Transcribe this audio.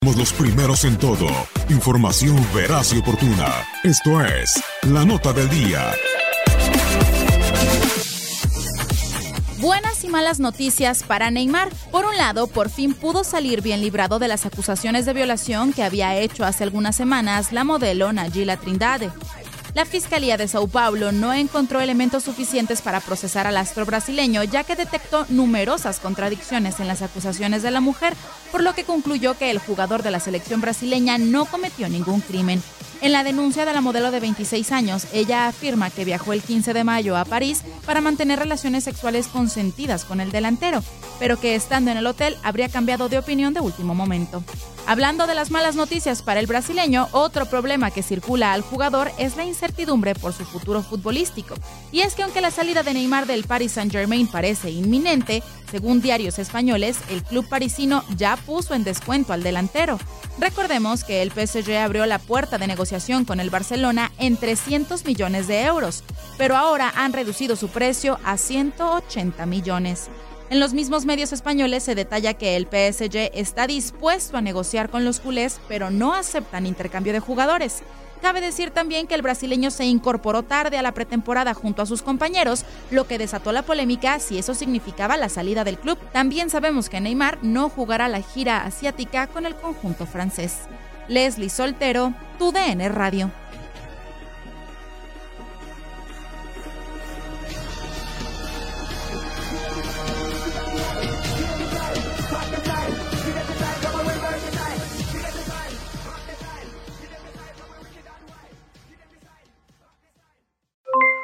Somos los primeros en todo. Información veraz y oportuna. Esto es La Nota del Día. Buenas y malas noticias para Neymar. Por un lado, por fin pudo salir bien librado de las acusaciones de violación que había hecho hace algunas semanas la modelo Nayila Trindade. La Fiscalía de Sao Paulo no encontró elementos suficientes para procesar al astro brasileño, ya que detectó numerosas contradicciones en las acusaciones de la mujer, por lo que concluyó que el jugador de la selección brasileña no cometió ningún crimen. En la denuncia de la modelo de 26 años, ella afirma que viajó el 15 de mayo a París para mantener relaciones sexuales consentidas con el delantero, pero que estando en el hotel habría cambiado de opinión de último momento. Hablando de las malas noticias para el brasileño, otro problema que circula al jugador es la incertidumbre por su futuro futbolístico. Y es que aunque la salida de Neymar del Paris Saint-Germain parece inminente, según diarios españoles, el club parisino ya puso en descuento al delantero. Recordemos que el PSG abrió la puerta de negociación con el Barcelona en 300 millones de euros, pero ahora han reducido su precio a 180 millones. En los mismos medios españoles se detalla que el PSG está dispuesto a negociar con los culés, pero no aceptan intercambio de jugadores. Cabe decir también que el brasileño se incorporó tarde a la pretemporada junto a sus compañeros, lo que desató la polémica si eso significaba la salida del club. También sabemos que Neymar no jugará la gira asiática con el conjunto francés. Leslie Soltero, tu DN Radio.